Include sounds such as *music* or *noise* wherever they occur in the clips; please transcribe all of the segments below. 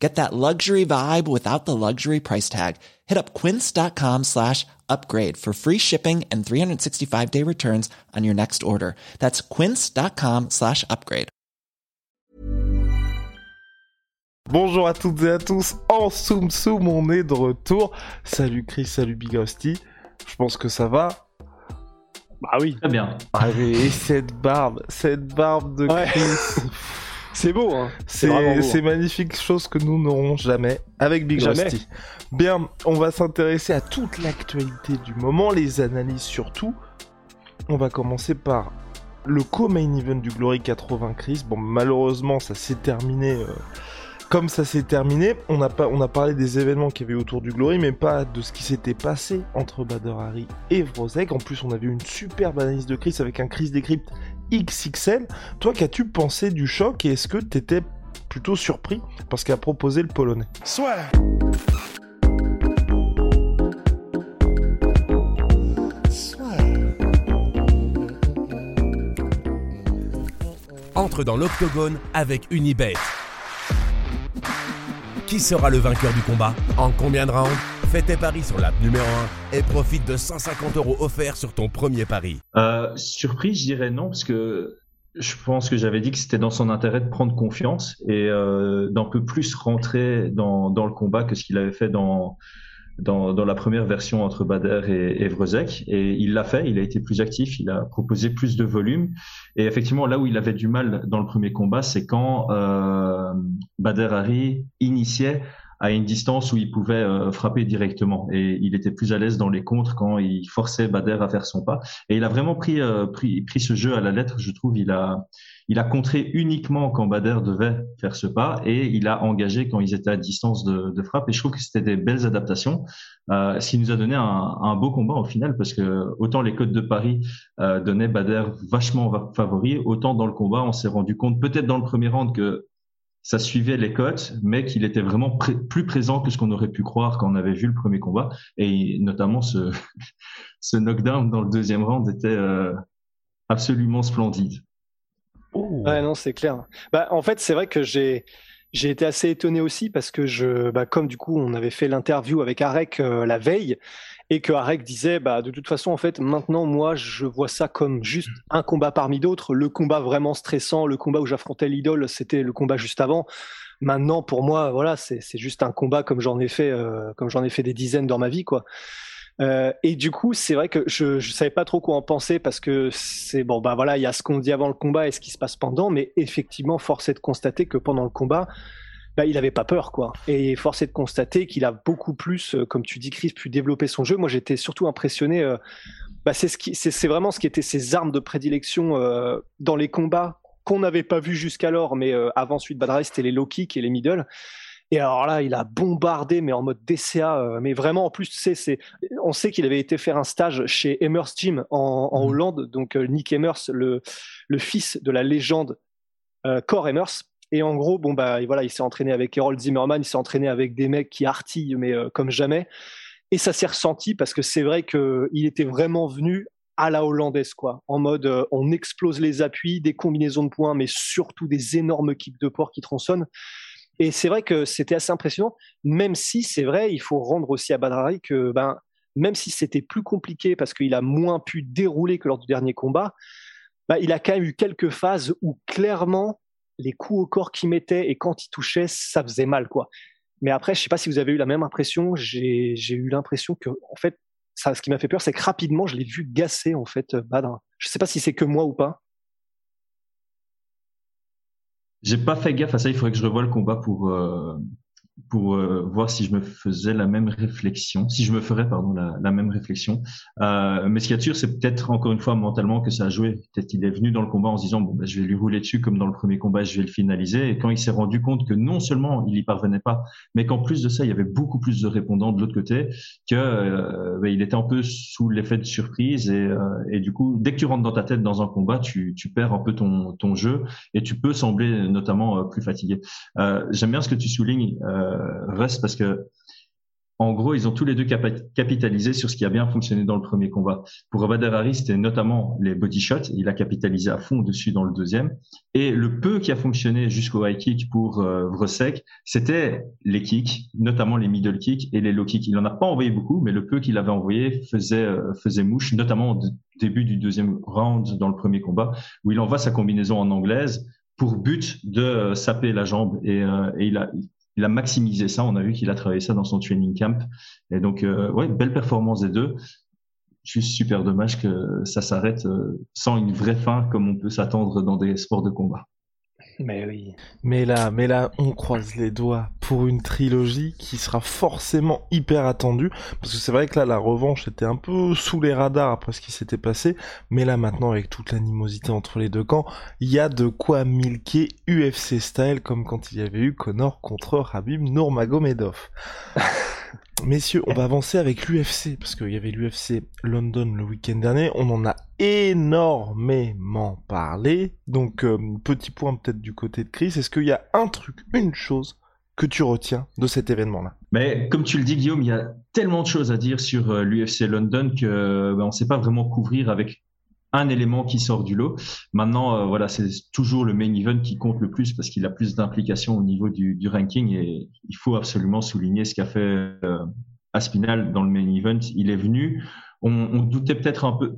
Get that luxury vibe without the luxury price tag. Hit up quince.com slash upgrade for free shipping and 365 day returns on your next order. That's quince.com slash upgrade. Bonjour à toutes et à tous, en Soum Soum, on est de retour. Salut Chris, salut Big Rusty. Je pense que ça va. Bah oui. Très bien. Ah et cette barbe, cette barbe de Ouais. *laughs* C'est beau, hein. C'est vraiment C'est beau. c'est magnifique, chose que nous n'aurons jamais avec Big Jamais. Rusty. Bien, on va s'intéresser à toute l'actualité du moment, les analyses surtout. On va commencer par le co-main event du Glory 80 Chris. Bon, malheureusement, ça s'est terminé euh, comme ça s'est terminé. On a, pas, on a parlé des événements qu'il y avait autour du Glory, mais pas de ce qui s'était passé entre Bader Hari et Vrozek. En plus, on avait une superbe analyse de Chris avec un Chris Decrypt XXL. Toi, qu'as-tu pensé du choc et est-ce que t'étais plutôt surpris parce qu'a proposé le Polonais? Entre dans l'octogone avec Unibet. Qui sera le vainqueur du combat? En combien de rounds? Fais tes paris sur l'app numéro 1 et profite de 150 euros offerts sur ton premier pari. Euh, surpris, je dirais non, parce que je pense que j'avais dit que c'était dans son intérêt de prendre confiance et euh, d'un peu plus rentrer dans, le combat que ce qu'il avait fait dans, la première version entre Bader et, et. Et il l'a fait, il a été plus actif, il a proposé plus de volume. Et effectivement, là où il avait du mal dans le premier combat, c'est quand euh, Bader Hari initiait à une distance où il pouvait euh, frapper directement. Et il était plus à l'aise dans les contres quand il forçait Bader à faire son pas. Et il a vraiment pris, euh, pris, pris ce jeu à la lettre, je trouve. Il a, il a contré uniquement quand Bader devait faire ce pas et il a engagé quand ils étaient à distance de, de frappe. Et je trouve que c'était des belles adaptations, euh, ce qui nous a donné un, un beau combat au final parce que autant les codes de Paris euh, donnaient Bader vachement favori, autant dans le combat on s'est rendu compte peut-être dans le premier round que ça suivait les cotes, mais qu'il était vraiment plus présent que ce qu'on aurait pu croire quand on avait vu le premier combat. Et notamment ce, *laughs* ce knockdown dans le deuxième round était euh, absolument splendide. Oh. Ouais, non, c'est clair. Bah, en fait, c'est vrai que j'ai j'ai été assez étonné aussi parce que je, bah, comme du coup, on avait fait l'interview avec Arek euh, la veille et que Arek disait, bah, de toute façon, en fait, maintenant, moi, je vois ça comme juste un combat parmi d'autres. Le combat vraiment stressant, le combat où j'affrontais l'idole, c'était le combat juste avant. Maintenant, pour moi, voilà, c'est c'est juste un combat comme j'en ai fait, euh, comme j'en ai fait des dizaines dans ma vie, quoi. Euh, et du coup, c'est vrai que je ne savais pas trop quoi en penser parce que c'est bon, bah voilà, il y a ce qu'on dit avant le combat et ce qui se passe pendant, mais effectivement, force est de constater que pendant le combat, bah, il avait pas peur, quoi. Et force est de constater qu'il a beaucoup plus, euh, comme tu dis, Chris, pu développer son jeu. Moi, j'étais surtout impressionné. Euh, bah, c'est ce qui, c'est c'est vraiment ce qui était ses armes de prédilection euh, dans les combats qu'on n'avait pas vu jusqu'alors, mais euh, avant de Badrai, c'était les low kicks et les middle. Et alors là, il a bombardé, mais en mode DCA. mais vraiment, en plus, tu sais, c'est, on sait qu'il avait été faire un stage chez Emers Gym en, en Hollande. Donc, Nick Emers, le, le fils de la légende euh, Cor Emers. Et en gros, bon, bah, voilà, il s'est entraîné avec Harold Zimmerman, il s'est entraîné avec des mecs qui artillent, mais euh, comme jamais. Et ça s'est ressenti parce que c'est vrai qu'il était vraiment venu à la hollandaise, quoi. En mode, euh, on explose les appuis, des combinaisons de points, mais surtout des énormes kicks de port qui tronçonnent. Et c'est vrai que c'était assez impressionnant, même si c'est vrai, il faut rendre aussi à Badrari que ben, même si c'était plus compliqué parce qu'il a moins pu dérouler que lors du dernier combat, ben, il a quand même eu quelques phases où clairement les coups au corps qu'il mettait et quand il touchait, ça faisait mal. quoi. Mais après, je sais pas si vous avez eu la même impression, j'ai eu l'impression que, en fait, ce qui m'a fait peur, c'est que rapidement, je l'ai vu gasser, en fait, Badr. Je sais pas si c'est que moi ou pas. J'ai pas fait gaffe à ça, il faudrait que je revoie le combat pour, euh, pour euh, voir si je me faisais la même réflexion, si je me ferais pardon la, la même réflexion. Euh, mais ce qu'il y a de sûr, c'est peut-être encore une fois mentalement que ça a joué. Peut-être qu'il est venu dans le combat en se disant bon, ben, je vais lui rouler dessus comme dans le premier combat, je vais le finaliser. Et quand il s'est rendu compte que non seulement il y parvenait pas, mais qu'en plus de ça, il y avait beaucoup plus de répondants de l'autre côté, que euh, ben, il était un peu sous l'effet de surprise et, euh, et, du coup, dès que tu rentres dans ta tête dans un combat, tu, tu perds un peu ton, ton jeu et tu peux sembler notamment euh, plus fatigué. J'aime bien ce que tu soulignes. Euh, reste parce que en gros, ils ont tous les deux capitalisé sur ce qui a bien fonctionné dans le premier combat. Pour Abader Harry, c'était notamment les body shots. Il a capitalisé à fond dessus dans le deuxième. Et le peu qui a fonctionné jusqu'au high kick pour euh, c'était les kicks, notamment les middle kicks et les low kicks. Il n'en a pas envoyé beaucoup, mais le peu qu'il avait envoyé faisait, euh, faisait mouche, notamment au début du deuxième round dans le premier combat, où il envoie sa combinaison en anglaise pour but de euh, saper la jambe. Euh, et il a il a maximisé ça. On a vu qu'il a travaillé ça dans son training camp. Et donc, euh, ouais, belle performance des deux. Juste super dommage que ça s'arrête euh, sans une vraie fin comme on peut s'attendre dans des sports de combat. Mais oui. Mais là, mais là, on croise les doigts pour une trilogie qui sera forcément hyper attendue. Parce que c'est vrai que là, la revanche était un peu sous les radars après ce qui s'était passé. Mais là, maintenant, avec toute l'animosité entre les deux camps, il y a de quoi milquer UFC style, comme quand il y avait eu Connor contre Habib Nurmagomedov. *laughs* Messieurs, on va avancer avec l'UFC, parce qu'il y avait l'UFC London le week-end dernier, on en a énormément parlé, donc euh, petit point peut-être du côté de Chris, est-ce qu'il y a un truc, une chose que tu retiens de cet événement-là? Mais comme tu le dis Guillaume, il y a tellement de choses à dire sur euh, l'UFC London que ben, on ne sait pas vraiment couvrir avec un élément qui sort du lot. Maintenant, euh, voilà, c'est toujours le main event qui compte le plus parce qu'il a plus d'implication au niveau du, ranking et il faut absolument souligner ce qu'a fait euh, Aspinal dans le main event. Il est venu, on, doutait peut-être un peu,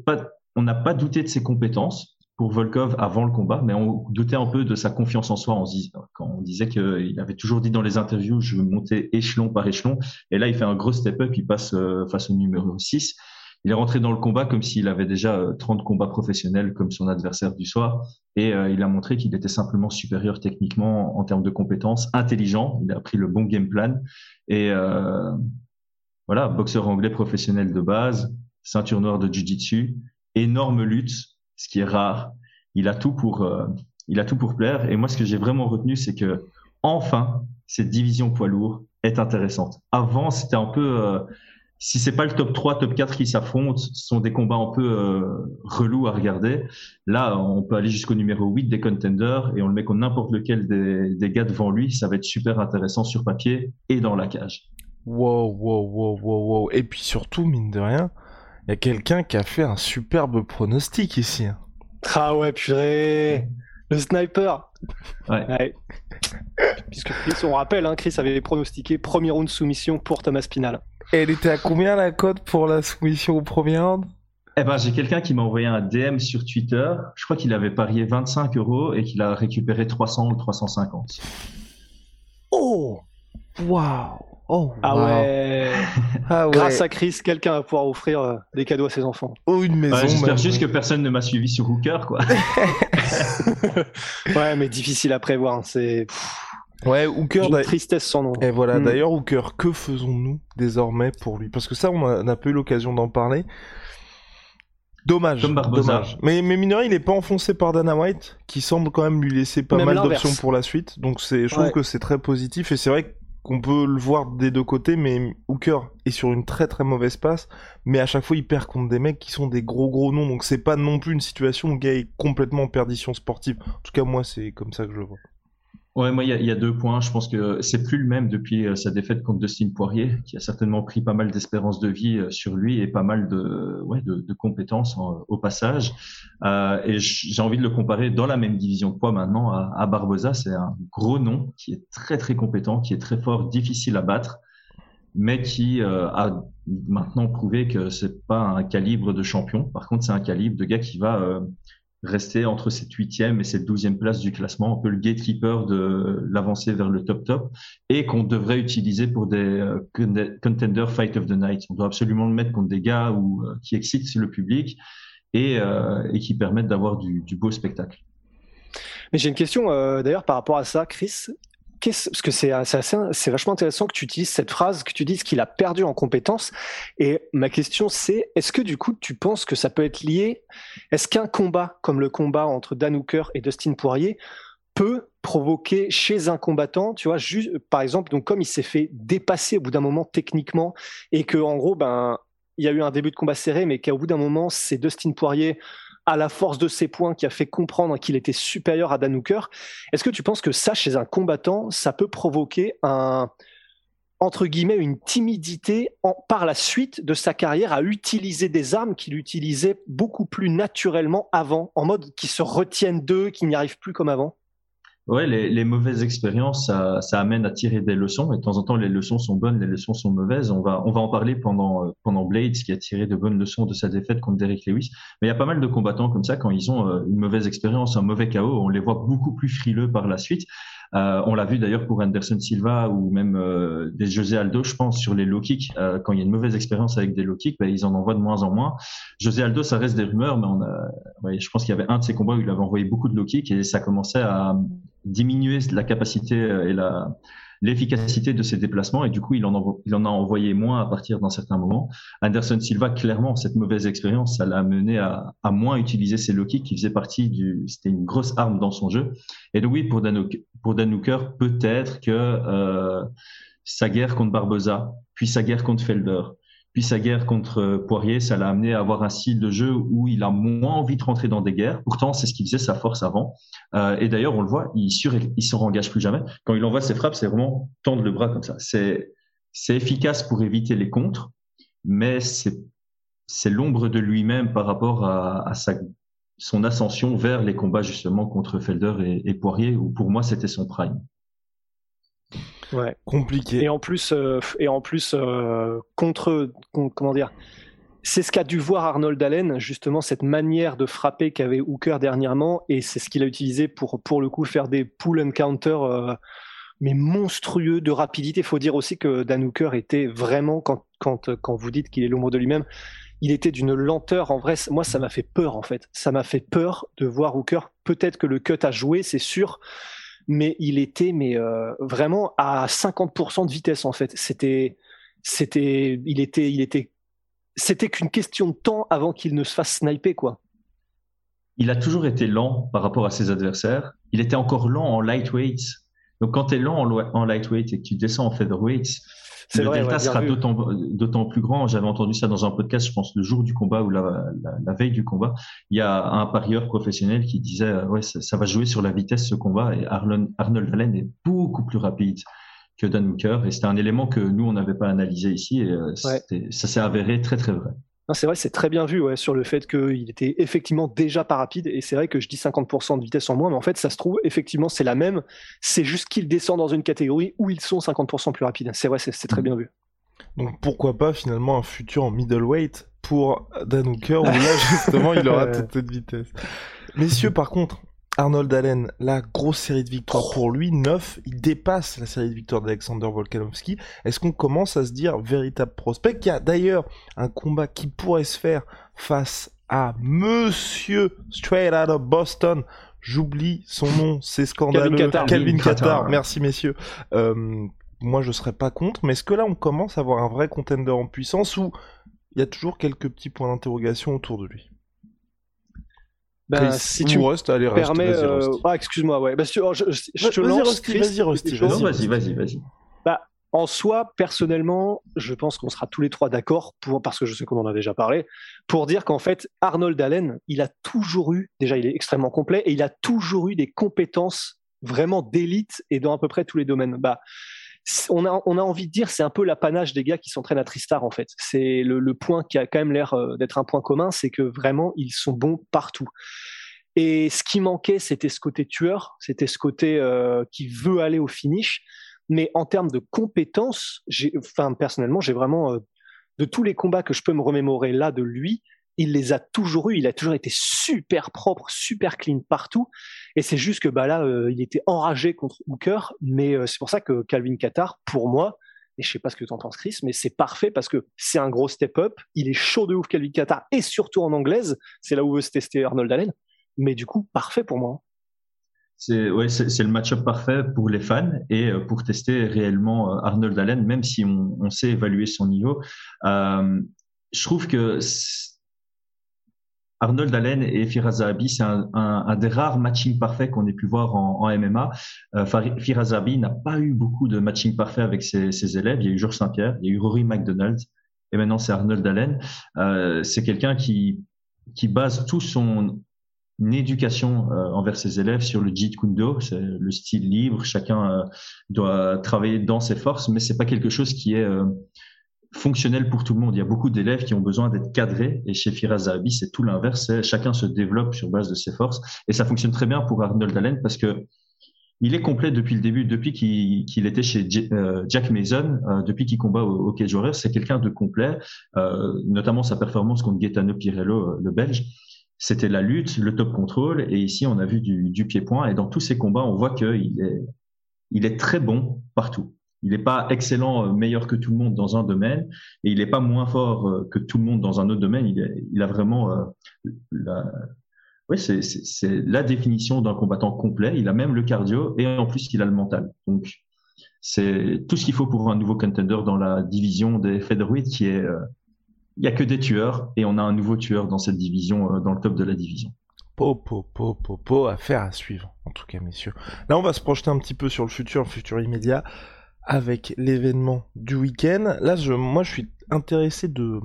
on n'a pas douté de ses compétences pour Volkov avant le combat, mais on doutait un peu de sa confiance en soi. On quand on disait qu'il avait toujours dit dans les interviews, je veux monter échelon par échelon, et là il fait un gros step-up, il passe euh, face au numéro 6 il est rentré dans le combat comme s'il avait déjà 30 euh, combats professionnels comme son adversaire du soir et euh, il a montré qu'il était simplement supérieur techniquement en termes de compétences, intelligent, il a pris le bon game plan et euh, voilà, boxeur anglais professionnel de base, ceinture noire de jiu-jitsu, énorme lutte, ce qui est rare. Il a tout pour il a tout pour plaire et moi ce que j'ai vraiment retenu c'est que enfin cette division poids lourd est intéressante. Avant, c'était un peu si c'est pas le top 3, top 4 qui s'affrontent, ce sont des combats un peu euh, relous à regarder. Là, on peut aller jusqu'au numéro 8 des contenders et on le met contre n'importe lequel des, des, gars devant lui. Ça va être super intéressant sur papier et dans la cage. Wow, wow, wow, wow, wow. Et puis surtout, mine de rien, il y a quelqu'un qui a fait un superbe pronostic ici. Hein. Ah ouais, purée Le sniper Ouais. ouais. Puisque Chris, on rappelle, hein, Chris avait pronostiqué premier round soumission pour Thomas Pinal. Elle était à combien la cote pour la soumission au premier round? Eh ben, j'ai quelqu'un qui m'a envoyé un DM sur Twitter. Je crois qu'il avait parié 25 euros et qu'il a récupéré 300 ou 350. Oh Waouh Oh, ah, ouais. *laughs* ah, ouais. Grâce à Chris, quelqu'un va pouvoir offrir euh, des cadeaux à ses enfants. Oh, une maison. J'espère juste que personne ne m'a suivi sur Hooker, quoi. *laughs* *laughs* ouais, mais difficile à prévoir. C'est. Ouais, Hooker. Une tristesse sans nom. Et voilà, mm. d'ailleurs, Hooker, que faisons-nous désormais pour lui? Parce que ça, on n'a pas eu l'occasion d'en parler. Dommage. dommage. Mais, mais il n'est pas enfoncé par Dana White, qui semble quand même lui laisser pas mal d'options pour la suite. Donc c'est, je trouve que c'est très positif. Et c'est vrai qu'on peut le voir des deux côtés, mais Hooker est sur une très très mauvaise passe. Mais à chaque fois, il perd contre des mecs qui sont des gros gros noms. Donc c'est pas non plus une situation où le gars est complètement en perdition sportive. En tout cas, moi, c'est comme ça que je le vois. Ouais, moi, il y, a deux points. Je pense que c'est plus le même depuis euh, sa défaite contre Dustin Poirier, qui a certainement pris pas mal d'espérance de vie euh, sur lui et pas mal de, ouais, de, de compétences au passage. Euh, et j'ai envie de le comparer dans la même division de poids maintenant à, à Barbosa. C'est un gros nom qui est très très compétent, qui est très fort, difficile à battre, mais qui euh, a maintenant prouvé que c'est pas un calibre de champion. Par contre, c'est un calibre de gars qui va rester entre cette huitième et cette douzième place du classement, un peu le gatekeeper de l'avancée vers le top top, et qu'on devrait utiliser pour des euh, contender fight of the night. On doit absolument le mettre contre des gars ou euh, qui excitent le public et, euh, qui permettent d'avoir du, du, beau spectacle. Mais j'ai une question d'ailleurs par rapport à ça, Chris. Parce que c'est c'est vachement intéressant que tu utilises cette phrase, que tu dises qu'il a perdu en compétences. Et ma question c'est, est-ce que du coup tu penses que ça peut être lié Est-ce qu'un combat comme le combat entre Dan Hooker et Dustin Poirier peut provoquer chez un combattant, tu vois, juste, par exemple, donc comme il s'est fait dépasser au bout d'un moment techniquement et que en gros, ben, il y a eu un début de combat serré, mais qu'au bout d'un moment, c'est Dustin Poirier à la force de ses points qui a fait comprendre qu'il était supérieur à Dan. Est-ce que tu penses que ça, chez un combattant, ça peut provoquer un entre guillemets une timidité par la suite de sa carrière à utiliser des armes qu'il utilisait beaucoup plus naturellement avant, en mode qui se retiennent d'eux, qui n'y arrivent plus comme avant? Ouais, les, mauvaises expériences, ça, ça, amène à tirer des leçons. Et de temps en temps, les leçons sont bonnes, les leçons sont mauvaises. On va, on va en parler pendant, euh, pendant Blades, qui a tiré de bonnes leçons de sa défaite contre Derek Lewis. Mais il y a pas mal de combattants comme ça, quand ils ont euh, une mauvaise expérience, un mauvais chaos, on les voit beaucoup plus frileux par la suite. Euh, on l'a vu d'ailleurs pour Anderson Silva ou même euh, des José Aldo, je pense, sur les low kicks. Euh, quand il y a une mauvaise expérience avec des low kicks, ben, ils en envoient de moins en moins. José Aldo, ça reste des rumeurs, mais on a, ouais, je pense qu'il y avait un de ses combats où il avait envoyé beaucoup de low kicks et ça commençait à diminuer la capacité et la, l'efficacité de ses déplacements et du coup il en, a envoyé moins à partir d'un certain moment. Anderson Silva, clairement, cette mauvaise expérience, ça l'a amené à, moins utiliser ses low qui faisaient partie du, c'était une grosse arme dans son jeu. Et donc oui, pour Dan, pour peut-être que euh, sa guerre contre Barbosa, puis sa guerre contre Felder, puis sa guerre contre Poirier, ça l'a amené à avoir un style de jeu où il a moins envie de rentrer dans des guerres. Pourtant, c'est ce qui faisait sa force avant. Euh, et d'ailleurs, on le voit, il sur, il se engage plus jamais. Quand il envoie ses frappes, c'est vraiment tendre le bras comme ça. C'est, efficace pour éviter les contres, mais c'est, l'ombre de lui-même par rapport à, à sa, son ascension vers les combats justement contre Felder et, et Poirier, où pour moi, c'était son prime. Ouais. Compliqué. Et en plus, euh, et en plus euh, contre, comment dire, c'est ce qu'a dû voir Arnold Allen, justement, cette manière de frapper qu'avait Hooker dernièrement, et c'est ce qu'il a utilisé pour, pour le coup, faire des pull and counter, euh, mais monstrueux de rapidité. Il faut dire aussi que Dan Hooker était vraiment, quand, quand, quand vous dites qu'il est l'ombre de lui-même, il était d'une lenteur. En vrai, moi, ça m'a fait peur, en fait. Ça m'a fait peur de voir Hooker. Peut-être que le cut a joué, c'est sûr mais il était mais euh, vraiment à 50% de vitesse en fait. C'était, c'était, il était, il était, c'était qu'une question de temps avant qu'il ne se fasse sniper quoi. Il a toujours été lent par rapport à ses adversaires. Il était encore lent en lightweight. Donc quand tu es lent en, lightweight et que tu descends en featherweight, le vrai, delta sera d'autant plus grand. J'avais entendu ça dans un podcast, je pense, le jour du combat ou la, la, veille du combat. Il y a un parieur professionnel qui disait euh, ouais, ça, va jouer sur la vitesse ce combat. Et Arnold, Arnold Allen est beaucoup plus rapide que Dan Hooker. Et c'était un élément que nous, on n'avait pas analysé ici. Et euh, ça s'est avéré très, très vrai. C'est vrai, c'est très bien vu ouais, sur le fait qu'il était effectivement déjà pas rapide. Et c'est vrai que je dis 50% de vitesse en moins, mais en fait, ça se trouve, effectivement, c'est la même. C'est juste qu'il descend dans une catégorie où ils sont 50% plus rapides. C'est vrai, c'est très bien vu. Donc pourquoi pas finalement un futur en middleweight pour Dan Hooker où là *laughs* justement il aura *laughs* toute cette vitesse. Messieurs, par contre, Arnold Allen, la grosse série de victoires pour lui, 9, il dépasse la série de victoires d'Alexander Volkanovski. Est-ce qu'on commence à se dire véritable prospect? Il y a d'ailleurs un combat qui pourrait se faire face à Monsieur Straight Out of Boston. J'oublie son nom, c'est scandaleux. Calvin Qatar. Merci messieurs. Euh, moi je serais pas contre, mais est-ce que là on commence à avoir un vrai contender en puissance ou il y a toujours quelques petits points d'interrogation autour de lui? Ben, si tu reste, allez, reste, permets, euh... ah, excuse-moi, ouais. Bah, je, je, je te lance. Vas-y, Rusty, vas-y, vas-y, vas-y. Bah, en soi, personnellement, je pense qu'on sera tous les trois d'accord, pour, parce que je sais qu'on en a déjà parlé, pour dire qu'en fait, Arnold Allen, il a toujours eu, déjà, il est extrêmement complet, et il a toujours eu des compétences vraiment d'élite et dans à peu près tous les domaines. Bah, on a, on a envie de dire, c'est un peu l'apanage des gars qui s'entraînent à Tristar, en fait. C'est le, point qui a quand même l'air euh, d'être un point commun, c'est que vraiment, ils sont bons partout. Et ce qui manquait, c'était ce côté tueur, c'était ce côté euh, qui veut aller au finish. Mais en termes de compétences, enfin, personnellement, j'ai vraiment, euh, de tous les combats que je peux me remémorer là de lui, il les a toujours eu, il a toujours été super propre, super clean partout. Et c'est juste que bah là, euh, il était enragé contre Hooker, mais euh, c'est pour ça que Calvin Qatar, pour moi, et je sais pas ce que tu en penses Chris, mais c'est parfait parce que c'est un gros step-up, il est chaud de ouf Calvin Qatar, et surtout en anglaise, c'est là où veut se tester Arnold Allen, mais du coup, parfait pour moi. C'est ouais, le match-up parfait pour les fans et euh, pour tester réellement Arnold Allen, même si on, sait évaluer son niveau. Je trouve que Arnold Allen et Firas Zahabi, c'est un, des rares matching parfaits qu'on ait pu voir en, MMA. Euh, Firas Zahabi n'a pas eu beaucoup de matching parfait avec ses, élèves. Il y a eu Georges Saint-Pierre, il y a eu Rory McDonald, et maintenant c'est Arnold Allen. Euh, c'est quelqu'un qui, base tout son éducation euh, envers ses élèves sur le Jeet Kune Do, c'est le style libre, chacun euh, doit travailler dans ses forces, mais c'est pas quelque chose qui est fonctionnel pour tout le monde. Il y a beaucoup d'élèves qui ont besoin d'être cadrés et chez Firas Zahabi, c'est tout l'inverse, chacun se développe sur base de ses forces et ça fonctionne très bien pour Arnold Allen parce que il est complet depuis le début, depuis qu'il était chez Jack Mason, depuis qu'il combat au, au Cage Warriors, c'est quelqu'un de complet, notamment sa performance contre Gaetano Pirello, le Belge c'était la lutte, le top control, et ici on a vu du, pied-point. Et dans tous ces combats, on voit qu'il est, il est très bon partout. Il n'est pas excellent, euh, meilleur que tout le monde dans un domaine, et il n'est pas moins fort euh, que tout le monde dans un autre domaine. Il, a vraiment euh, oui, c'est la définition d'un combattant complet. Il a même le cardio et en plus il a le mental. Donc c'est tout ce qu'il faut pour un nouveau contender dans la division des featherweight qui est il n'y a que des tueurs et on a un nouveau tueur dans cette division, dans le top de la division. Po, po, po, po, po, affaire à suivre, en tout cas, messieurs. Là, on va se projeter un petit peu sur le futur, le futur immédiat, avec l'événement du week-end. Là, je, moi, je suis intéressé de,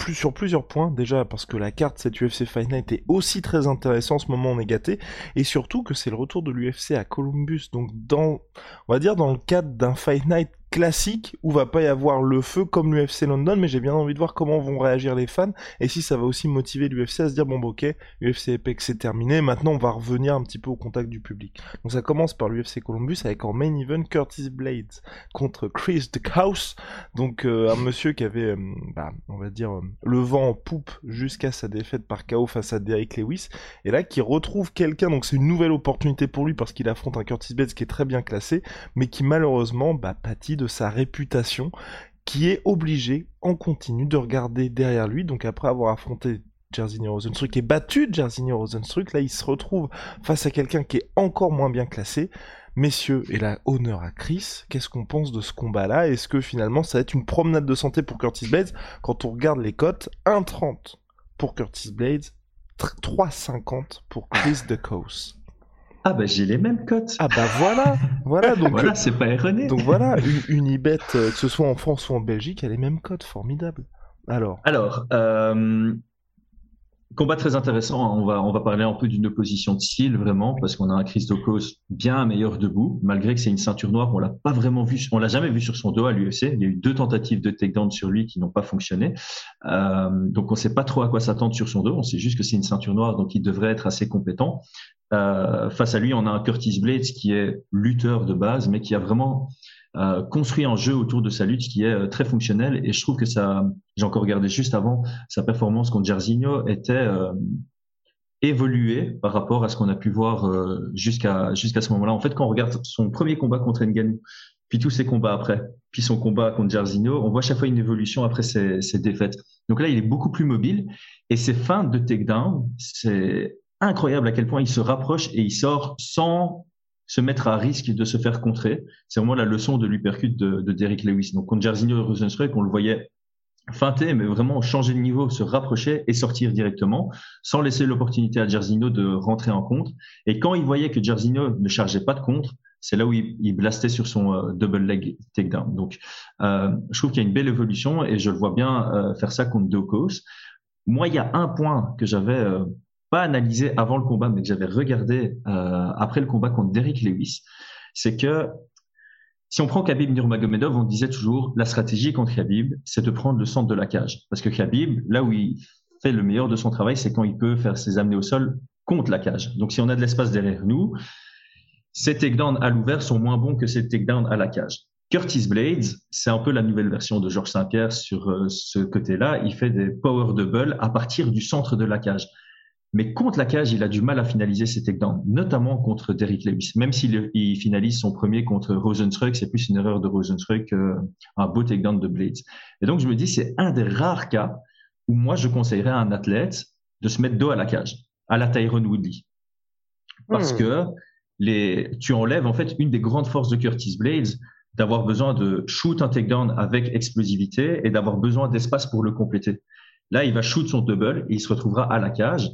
plus, sur plusieurs points. Déjà parce que la carte cette UFC Fight Night est aussi très intéressante, en ce moment on est gâté, et surtout que c'est le retour de l'UFC à Columbus, donc dans, on va dire dans le cadre d'un Fight Night classique où va pas y avoir le feu comme l'UFC London, mais j'ai bien envie de voir comment vont réagir les fans et si ça va aussi motiver l'UFC à se dire bon bah, ok, UFC Apex c'est terminé, maintenant on va revenir un petit peu au contact du public. Donc ça commence par l'UFC Columbus avec en main event Curtis Blades contre Chris House, donc euh, un monsieur qui avait, euh, bah, on va dire, euh, le vent en poupe jusqu'à sa défaite par KO face à Derek Lewis, et là qui retrouve quelqu'un, donc c'est une nouvelle opportunité pour lui parce qu'il affronte un Curtis Blades qui est très bien classé, mais qui malheureusement bah, pâtit de sa réputation, qui est obligé en continu de regarder derrière lui. Donc après avoir affronté Jairzinho Rosenstruck et battu Jairzinho Rosenstruck, là il se retrouve face à quelqu'un qui est encore moins bien classé. Messieurs, et là, honneur à Chris, qu'est-ce qu'on pense de ce combat-là? Est-ce que finalement ça va être une promenade de santé pour Curtis Blades? Quand on regarde les cotes, 1,30 pour Curtis Blades, 3,50 pour Chris DeCose. Ah bah j'ai les mêmes cotes. Ah bah voilà, voilà *laughs* donc voilà, c'est pas erroné. Donc voilà, une, une ibet, euh, que ce soit en France ou en Belgique, a les mêmes cotes, formidable. Alors. Alors, euh, combat très intéressant. Hein. On va on va parler un peu d'une opposition de style vraiment parce qu'on a un Chris Docos bien meilleur debout, malgré que c'est une ceinture noire. On l'a pas vraiment vu, on l'a jamais vu sur son dos à l'UFC. Il y a eu deux tentatives de takedown sur lui qui n'ont pas fonctionné. Euh, donc on sait pas trop à quoi s'attendre sur son dos. On sait juste que c'est une ceinture noire, donc il devrait être assez compétent. Euh, face à lui, on a un Curtis Blades qui est lutteur de base, mais qui a vraiment construit un jeu autour de sa lutte qui est euh, très fonctionnel. Et je trouve que ça, j'ai encore regardé juste avant, sa performance contre Jairzinho était euh, évoluée par rapport à ce qu'on a pu voir euh, jusqu'à jusqu'à ce moment-là. En fait, quand on regarde son premier combat contre Ngannou, puis tous ses combats après, puis son combat contre Jairzinho, on voit chaque fois une évolution après ses, ses défaites. Donc là, il est beaucoup plus mobile et ses fins de takedown, c'est incroyable à quel point il se rapproche et il sort sans se mettre à risque de se faire contrer. C'est vraiment la leçon de l'hypercute de, de Derrick Lewis. Donc contre Jairzinho et Rosenstruck, on le voyait feinter, mais vraiment changer de niveau, se rapprocher et sortir directement, sans laisser l'opportunité à Jairzinho de rentrer en contre. Et quand il voyait que Jairzinho ne chargeait pas de contre, c'est là où il, blastait sur son euh, double leg takedown. Donc, euh, je trouve qu'il y a une belle évolution et je le vois bien euh, faire ça contre Dokos. Moi, il y a un point que j'avais pas analysé avant le combat, mais que j'avais regardé euh, après le combat contre Derrick Lewis, c'est que si on prend Khabib Nurmagomedov, on disait toujours la stratégie contre Khabib, c'est de prendre le centre de la cage, parce que Khabib, là où il fait le meilleur de son travail, c'est quand il peut faire ses amener au sol contre la cage. Donc si on a de l'espace derrière nous, ces takedowns à l'ouvert sont moins bons que ces takedowns à la cage. Curtis Blades, c'est un peu la nouvelle version de Georges Saint-Pierre sur euh, ce côté-là. Il fait des power double à partir du centre de la cage. Mais contre la cage, il a du mal à finaliser ses takedowns, notamment contre Derrick Lewis. Même s'il il finalise son premier contre Rosenstruck, c'est plus une erreur de Rosenstruck qu'un beau takedown de Blades. Et donc, je me dis, c'est un des rares cas où moi, je conseillerais à un athlète de se mettre dos à la cage, à la Tyrone Woodley. Parce hmm. que les, tu enlèves en fait une des grandes forces de Curtis Blades, d'avoir besoin de shoot un takedown avec explosivité et d'avoir besoin d'espace pour le compléter. Là, il va shoot son double et il se retrouvera à la cage.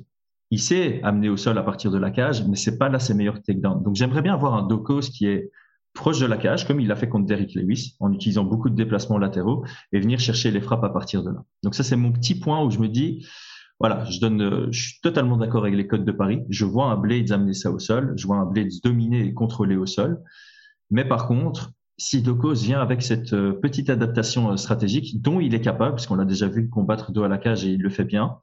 Il sait amener au sol à partir de la cage, mais c'est pas là ses meilleurs takedowns. Donc j'aimerais bien avoir un Dokos qui est proche de la cage, comme il l'a fait contre Derrick Lewis, en utilisant beaucoup de déplacements latéraux et venir chercher les frappes à partir de là. Donc ça, c'est mon petit point où je me dis, voilà, je donne, je suis totalement d'accord avec les codes de Paris. Je vois un Blades amener ça au sol, je vois un Blades dominer et contrôler au sol. Mais par contre, si Dokos vient avec cette euh, petite adaptation euh, stratégique dont il est capable, parce qu'on l'a déjà vu combattre dos à la cage et il le fait bien,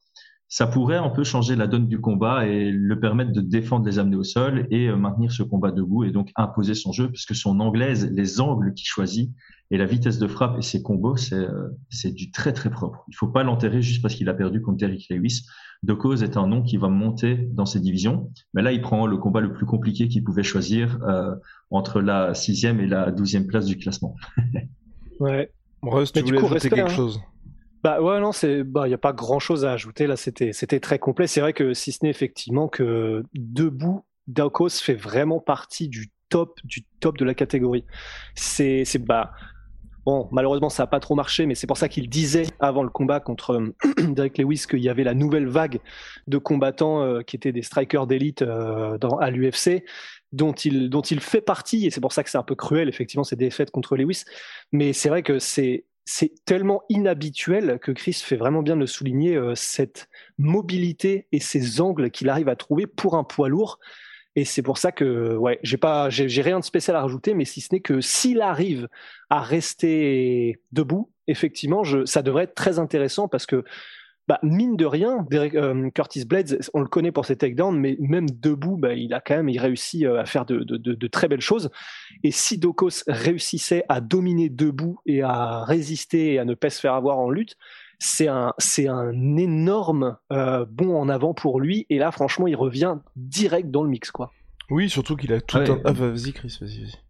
ça pourrait un peu changer la donne du combat et le permettre de défendre les amener au sol et euh, maintenir ce combat debout et donc imposer son jeu, puisque son anglaise, les angles qu'il choisit et la vitesse de frappe et ses combos, c'est du très très propre. Il faut pas l'enterrer juste parce qu'il a perdu contre Eric Lewis. Dokos est un nom qui va monter dans ses divisions, mais là il prend le combat le plus compliqué qu'il pouvait choisir entre la sixième et la douzième place du classement. *laughs* ouais. Russ, tu voulais ajouter quelque hein. chose? Bah ouais non c'est bah il y a pas grand chose à ajouter. Là c'était c'était très complet. C'est vrai que si ce n'est effectivement que debout Daukos fait vraiment partie du top du top de la catégorie. C'est c'est bah Bon, malheureusement, ça n'a pas trop marché, mais c'est pour ça qu'il disait avant le combat contre *clears throat* Derek Lewis qu'il y avait la nouvelle vague de combattants euh, qui étaient des strikers d'élite euh, à l'UFC dont il, dont il fait partie, et c'est pour ça que c'est un peu cruel, effectivement, ces défaites contre Lewis. Mais c'est vrai que c'est, c'est tellement inhabituel que Chris fait vraiment bien de souligner, euh, cette mobilité et ces angles qu'il arrive à trouver pour un poids lourd. Et c'est pour ça que, ouais, j'ai pas, j'ai, rien de spécial à rajouter, mais si ce n'est que s'il arrive à rester debout, effectivement, je, ça devrait être très intéressant parce que bah, mine de rien, euh, Curtis Blades, on le connaît pour ses takedowns, mais même debout, bah, il a quand même il réussit euh, à faire de, très belles choses. Et si Dokos réussissait à dominer debout et à résister et à ne pas se faire avoir en lutte, c'est un, c'est un énorme euh, bond en avant pour lui. Et là, franchement, il revient direct dans le mix, quoi. Oui, surtout qu'il a tout un. Ah, vas-y, Chris, vas-y, vas-y.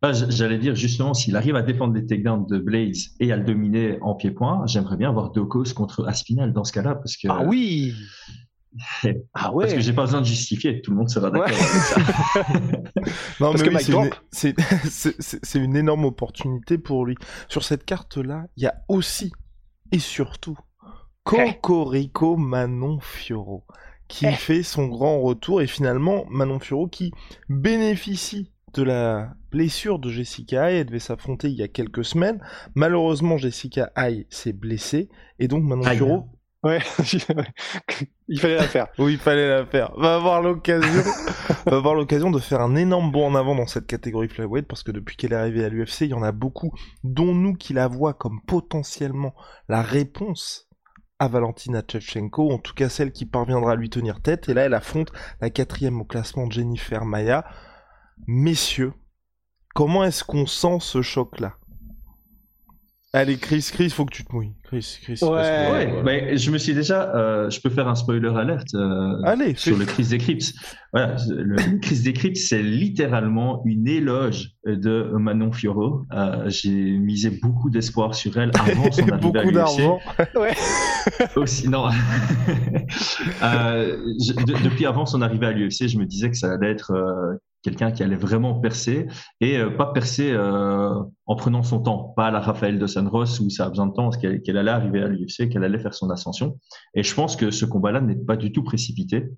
Ah, j'allais dire justement, s'il arrive à défendre des takedowns de Blades et à le dominer en pied-point, j'aimerais bien voir Dokos contre Aspinal dans ce cas-là. Parce que, ah oui *laughs* Ah ouais Parce que j'ai pas besoin de justifier, tout le monde sera d'accord avec ça. *laughs* non, mais oui, c'est une... *laughs* une énorme opportunité pour lui. Sur cette carte-là, il y a aussi et surtout Cocorico Manon Fioro qui eh. fait son grand retour et finalement Manon Fioro qui bénéficie de la blessure de Jessica Hay. Elle devait s'affronter il y a quelques semaines. Malheureusement, Jessica Hay s'est blessée. Et donc, Manon Furo. Ouais, *laughs* il fallait la faire. oui, il fallait la faire. Va avoir l'occasion, va avoir l'occasion de faire un énorme bond en avant dans cette catégorie flyweight parce que depuis qu'elle est arrivée à l'UFC, il y en a beaucoup, dont nous qui la voient comme potentiellement la réponse à Valentina Shevchenko, en tout cas celle qui parviendra à lui tenir tête. Et là, elle affronte la quatrième au classement Jennifer Maya. Messieurs, comment est-ce qu'on sent ce choc-là? Allez, Chris, Chris, faut que tu te mouilles. Chris, Chris. Ouais, ouais. je me suis déjà, euh, je peux faire un spoiler alerte euh, Allez, sur le Chris Decrypt. Voilà, le *coughs* Chris Decrypt, c'est littéralement une éloge de Manon Fioro. Euh, j'ai misé beaucoup d'espoir sur elle *laughs* avant son arrivée beaucoup d'argent. *laughs* ouais. Aussi, non. *laughs* depuis avant son arrivée à l'UFC, je me disais que ça allait être quelqu'un qui allait vraiment percer et euh, pas percer euh, en prenant son temps, pas à la Raphaël de Sanros où ça a besoin de temps, qu'elle allait arriver à l'UFC, qu'elle allait faire son ascension. Et je pense que ce combat-là n'est pas du tout précipité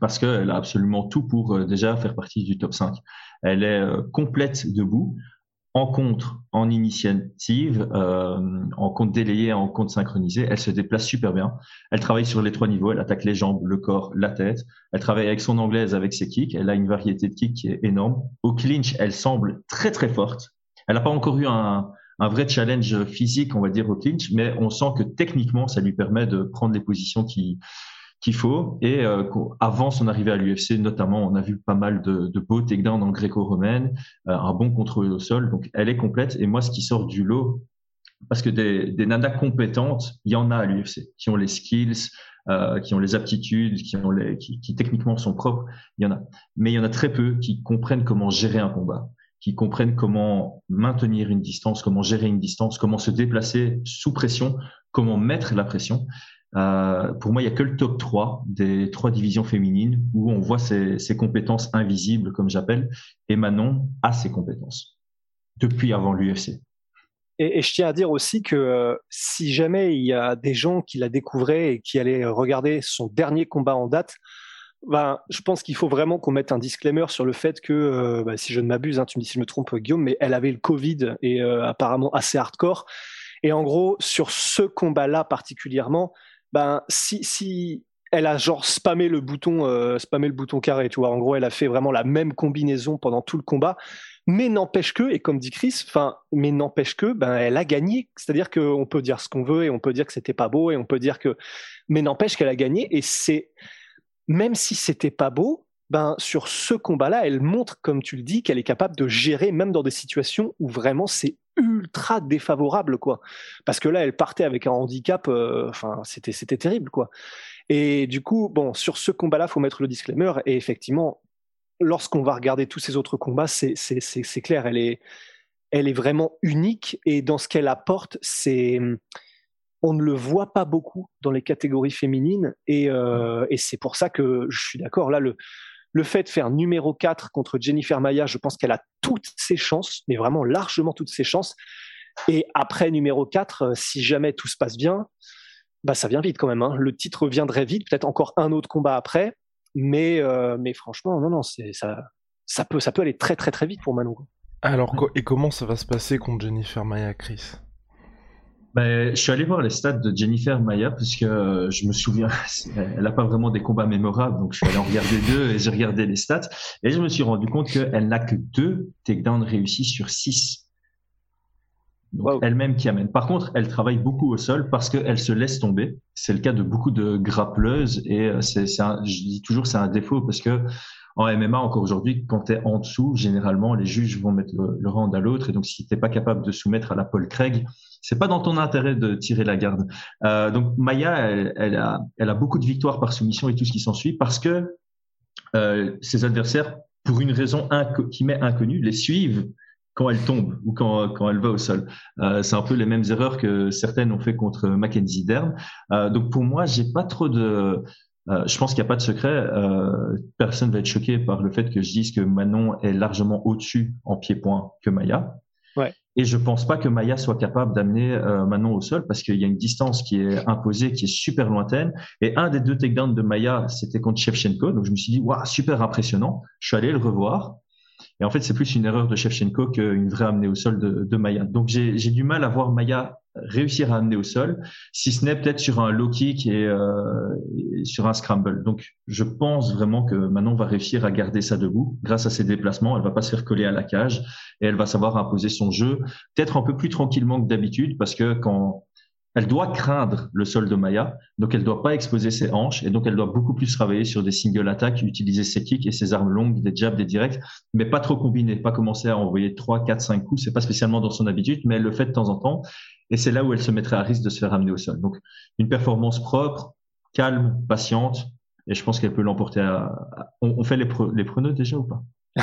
parce qu'elle a absolument tout pour euh, déjà faire partie du top 5. Elle est complète debout en contre, en initiative, euh, en compte délayé, en compte synchronisé, elle se déplace super bien. Elle travaille sur les trois niveaux, elle attaque les jambes, le corps, la tête. Elle travaille avec son anglaise, avec ses kicks. Elle a une variété de kicks qui est énorme. Au clinch, elle semble très très forte. Elle n'a pas encore eu un, un vrai challenge physique, on va dire, au clinch, mais on sent que techniquement, ça lui permet de prendre les positions qui, qu'il faut. Et euh, avant son arrivée à l'UFC, notamment, on a vu pas mal de, de beaux takedowns en gréco-romaine, euh, un bon contrôle au sol. Donc, elle est complète. Et moi, ce qui sort du lot, parce que des, des nanas compétentes, il y en a à l'UFC, qui ont les skills, euh, qui ont les aptitudes, qui, ont les, qui, qui, techniquement sont propres, il y en a. Mais il y en a très peu qui comprennent comment gérer un combat, qui comprennent comment maintenir une distance, comment gérer une distance, comment se déplacer sous pression, comment mettre la pression. Euh, pour moi, il y a que le top 3 des trois divisions féminines où on voit ces, compétences invisibles, comme j'appelle, et Manon a ses compétences depuis avant l'UFC. Et, je tiens à dire aussi que euh, si jamais il y a des gens qui la découvraient et qui allaient regarder son dernier combat en date, ben, je pense qu'il faut vraiment qu'on mette un disclaimer sur le fait que, euh, ben, si je ne m'abuse, hein, tu me dis si je me trompe, Guillaume, mais elle avait le Covid et apparemment assez hardcore. Et en gros, sur ce combat-là particulièrement, ben si, si elle a genre spammé le bouton, euh, spammé le bouton carré, tu vois. En gros, elle a fait vraiment la même combinaison pendant tout le combat. Mais n'empêche que, et comme dit Chris, enfin, mais n'empêche que, ben, elle a gagné. C'est-à-dire qu'on peut dire ce qu'on veut et on peut dire que c'était pas beau et on peut dire que, mais n'empêche qu'elle a gagné. Et c'est, même si c'était pas beau, ben, sur ce combat-là, elle montre, comme tu le dis, qu'elle est capable de gérer, même dans des situations où vraiment c'est ultra défavorable, quoi. Parce que là, elle partait avec un handicap, euh, enfin, c'était, c'était terrible, quoi. Et du coup, bon, sur ce combat-là, faut mettre le disclaimer. Et effectivement, lorsqu'on va regarder tous ces autres combats, c'est, c'est, c'est, clair, elle est, elle est vraiment unique. Et dans ce qu'elle apporte, c'est, on ne le voit pas beaucoup dans les catégories féminines. Et, euh, et c'est pour ça que je suis d'accord. Là, le, le fait de faire numéro 4 contre Jennifer Maya, je pense qu'elle a toutes ses chances, mais vraiment largement toutes ses chances. Et après numéro 4, euh, si jamais tout se passe bien, bah ça vient vite quand même. Hein. Le titre viendrait vite, peut-être encore un autre combat après, mais euh, mais franchement, non non, ça peut ça peut aller très très très vite pour Manon. Alors et comment ça va se passer contre Jennifer Maya, Chris? Ben, je suis allé voir les stats de Jennifer Maya puisque euh, je me souviens, *laughs* elle n'a pas vraiment des combats mémorables, donc je suis allé en regarder *laughs* deux et j'ai regardé les stats et je me suis rendu compte qu'elle n'a que deux takedowns réussis sur six. elle-même qui amène. Par contre, elle travaille beaucoup au sol parce qu'elle se laisse tomber. C'est le cas de beaucoup de grappleuses et euh, c'est, je dis toujours c'est un défaut parce que en MMA encore aujourd'hui, quand tu es en dessous, généralement les juges vont mettre le, le round à l'autre et donc si tu n'es pas capable de soumettre à la Paul Craig, c'est pas dans ton intérêt de tirer la garde. Euh, donc Maya, elle, a, beaucoup de victoires par soumission et tout ce qui s'ensuit parce que euh, ses adversaires, pour une raison qui m'est inconnue, les suivent quand elle tombe ou quand, elle va au sol. Euh, c'est un peu les mêmes erreurs que certaines ont fait contre Mackenzie Dern. Donc pour moi, j'ai pas trop de euh, je pense qu'il n'y a pas de secret. Euh, personne va être choqué par le fait que je dise que Manon est largement au-dessus en pied-point que Maya. Ouais. Et je pense pas que Maya soit capable d'amener euh, Manon au sol parce qu'il y a une distance qui est imposée, qui est super lointaine. Et un des deux takedowns de Maya, c'était contre Shevchenko. Donc je me suis dit, waouh, super impressionnant. Je suis allé le revoir. Et en fait, c'est plus une erreur de Shevchenko qu'une vraie amenée au sol de, Maya. Donc j'ai du mal à voir Maya réussir à amener au sol, si ce n'est peut-être sur un low kick et, euh, sur un scramble. Donc, je pense vraiment que Manon va réussir à garder ça debout grâce à ses déplacements. Elle va pas se faire coller à la cage et elle va savoir imposer son jeu, peut-être un peu plus tranquillement que d'habitude, parce que quand elle doit craindre le sol de Maya, donc elle doit pas exposer ses hanches et donc elle doit beaucoup plus travailler sur des single attaques, utiliser ses kicks et ses armes longues, des jabs, des directs, mais pas trop combiner, pas commencer à envoyer 3, 4, 5 coups, c'est pas spécialement dans son habitude, mais elle le fait de temps en temps et c'est là où elle se mettrait à risque de se faire amener au sol. Donc, une performance propre, calme, patiente, et je pense qu'elle peut l'emporter à, On, fait les, les preneux déjà ou pas? *laughs*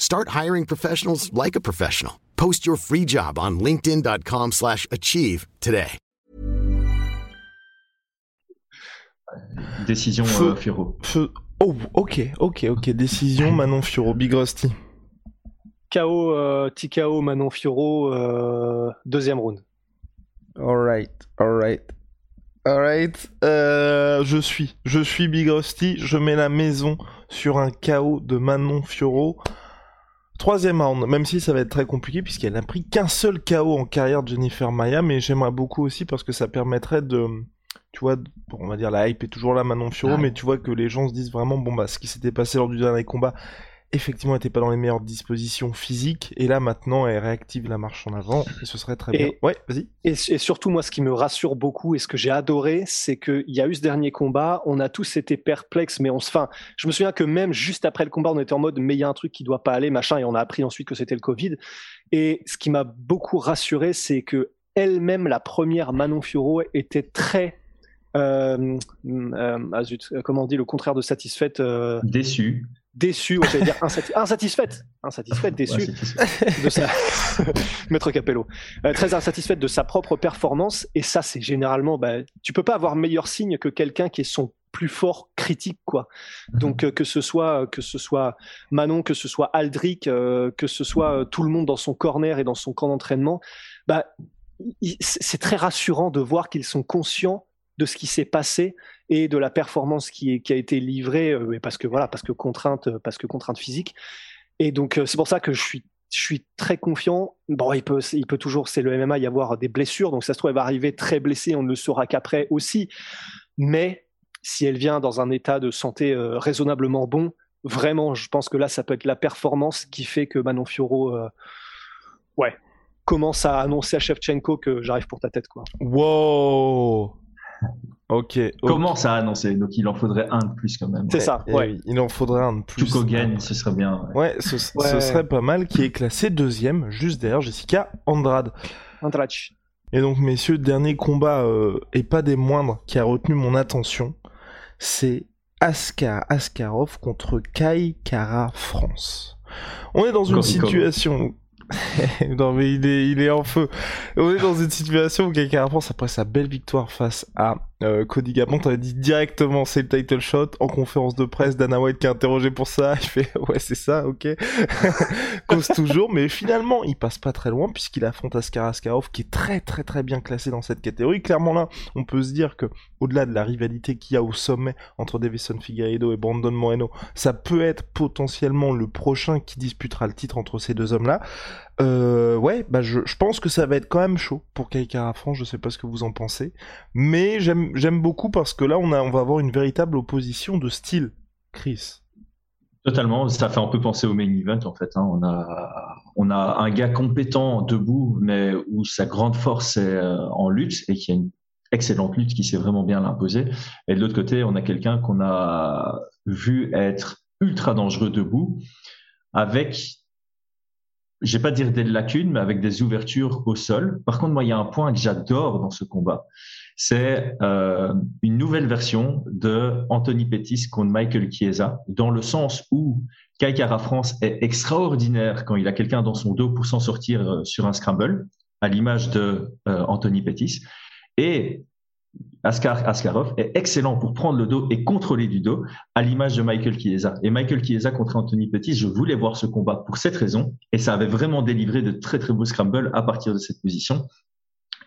Start hiring professionals like a professional. Post your free job on linkedin.com/achieve today. Décision euh, Furo. Oh, OK, OK, OK, décision Manon Furo Big Rusty. KO euh, TKO Manon Fioro euh, deuxième round. Alright, alright. Alright. Euh, je suis. Je suis Big Rusty. Je mets la maison sur un KO de Manon Fioro. Troisième round, même si ça va être très compliqué puisqu'elle n'a pris qu'un seul KO en carrière de Jennifer Maya, mais j'aimerais beaucoup aussi parce que ça permettrait de, tu vois, on va dire la hype est toujours là Manon Fioro, mais tu vois que les gens se disent vraiment bon bah ce qui s'était passé lors du dernier combat effectivement n'était pas dans les meilleures dispositions physiques, et là maintenant elle réactive la marche en avant, et ce serait très bien. Ouais, vas-y. Et, surtout, moi, ce qui me rassure beaucoup et ce que j'ai adoré, c'est qu'il y a eu ce dernier combat, on a tous été perplexes, mais on se. Enfin, je me souviens que même juste après le combat, on était en mode, mais il y a un truc qui doit pas aller, machin, et on a appris ensuite que c'était le Covid. Et ce qui m'a beaucoup rassuré, c'est que elle-même, la première Manon Fioro, était très euh, euh, ah comment on dit le contraire de satisfaite euh, Déçue déçu, ouais, j'allais dire insatisfaite, insatisfaite, déçue de sa *laughs* maître Capello, euh, très insatisfaite de sa propre performance. Et ça, c'est généralement, bah, tu peux pas avoir meilleur signe que quelqu'un qui est son plus fort critique, quoi. Mhm. Donc euh, que ce soit que ce soit Manon, que ce soit Aldric, euh, que ce soit tout le monde dans son corner et dans son camp d'entraînement, bah c'est très rassurant de voir qu'ils sont conscients de ce qui s'est passé et de la performance qui, a été livrée, euh, parce que voilà, parce que contrainte, euh, parce que contrainte physique. Et donc euh, c'est pour ça que je suis, très confiant. Bon, il peut, il peut toujours, c'est le MMA, y avoir des blessures, donc ça se trouve elle va arriver très blessée, on ne le saura qu'après aussi. Mais si elle vient dans un état de santé raisonnablement bon, vraiment, je pense que là, ça peut être la performance qui fait que Manon Fioro, ouais, commence à annoncer à Shevchenko que j'arrive pour ta tête, quoi. Wow Ok. Comment ça a annoncé Donc il en faudrait un de plus quand même. C'est ça. Eh ouais. il en faudrait un de plus. Tout gagne, ce serait bien. Ouais, ce, serait pas mal. Qui est classé deuxième, juste derrière Jessica Andrade. Andrade. Et donc messieurs, dernier combat euh, et pas des moindres qui a retenu mon attention, c'est Askar Askarov contre Kai Kara France. On est dans une situation *laughs* non mais il est, il est en feu. On est dans une situation où quelqu'un pense après sa belle victoire face à euh, Cody Gabon, dit directement c'est le title shot en conférence de presse. Dana White qui est interrogé pour ça, *laughs* il fait ouais c'est ça, ok. *laughs* Cause toujours, mais finalement il passe pas très loin puisqu'il affronte Askar Askarov qui est très très très bien classé dans cette catégorie. Clairement là, on peut se dire que au-delà de la rivalité qu'il y a au sommet entre Davison Figueiredo et Brandon Moreno, ça peut être potentiellement le prochain qui disputera le titre entre ces deux hommes-là. Euh, ouais, bah je, pense que ça va être quand même chaud pour Kaikara France, je sais pas ce que vous en pensez, mais j'aime beaucoup parce que là on, a, on va avoir une véritable opposition de style, Chris. Totalement, ça fait un peu penser au main event en fait. Hein. On, a, on a un gars compétent debout, mais où sa grande force est euh, en lutte et qui a une excellente lutte qui sait vraiment bien l'imposer. Et de l'autre côté, on a quelqu'un qu'on a vu être ultra dangereux debout, avec, je vais pas dire des lacunes, mais avec des ouvertures au sol. Par contre, moi, il y a un point que j'adore dans ce combat. C'est euh, une nouvelle version de Anthony Pettis contre Michael Chiesa, dans le sens où Kai Kara France est extraordinaire quand il a quelqu'un dans son dos pour s'en sortir euh, sur un scramble, à l'image de euh, Anthony Pettis. Et Askar, Askarov est excellent pour prendre le dos et contrôler du dos, à l'image de Michael Chiesa. Et Michael Chiesa contre Anthony Pettis, je voulais voir ce combat pour cette raison, et ça avait vraiment délivré de très très beaux scrambles à partir de cette position.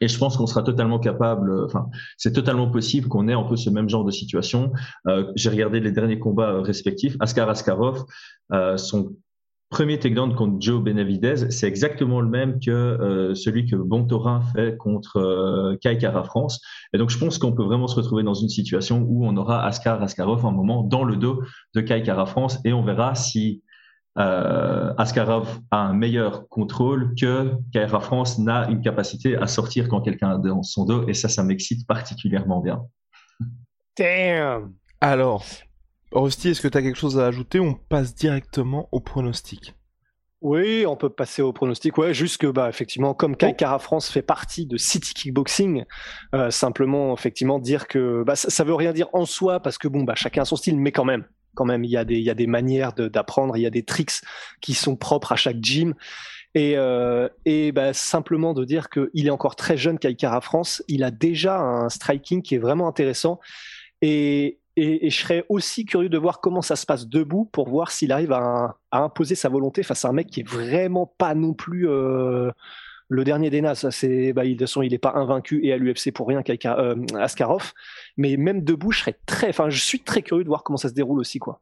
Et je pense qu'on sera totalement capable, enfin, c'est totalement possible qu'on ait un peu ce même genre de situation. Euh, j'ai regardé les derniers combats respectifs. Askar Askarov, euh, son premier takedown contre Joe Benavidez, c'est exactement le même que euh, celui que Bontorin fait contre euh, Kai Kara France. Et donc, je pense qu'on peut vraiment se retrouver dans une situation où on aura Askar Askarov un moment dans le dos de Kai Kara France et on verra si euh, Askarov a un meilleur contrôle que Kara France n'a une capacité à sortir quand quelqu'un est dans son dos. Et ça, ça m'excite particulièrement bien. Damn! Alors, Rusty, est-ce que tu as quelque chose à ajouter? On passe directement au pronostic. Oui, on peut passer au pronostic. Ouais, juste que, bah, effectivement, comme Kai Kara France fait partie de City Kickboxing, euh, simplement, effectivement, dire que bah, ça, ne veut rien dire en soi parce que bon, bah, chacun a son style, mais quand même, quand même, il y a des, il y a des manières d'apprendre, il y a des tricks qui sont propres à chaque gym. Et, euh, et bah, simplement de dire qu'il est encore très jeune, Kai Kara France, il a déjà un striking qui est vraiment intéressant. Et, et, je serais aussi curieux de voir comment ça se passe debout pour voir s'il arrive à, imposer sa volonté face à un mec qui est vraiment pas non plus euh, le dernier des nas. C'est, bah, de toute façon, il n'est pas invaincu et à l'UFC pour rien qu'avec euh. Mais même debout, je serais très, enfin, je suis très curieux de voir comment ça se déroule aussi, quoi.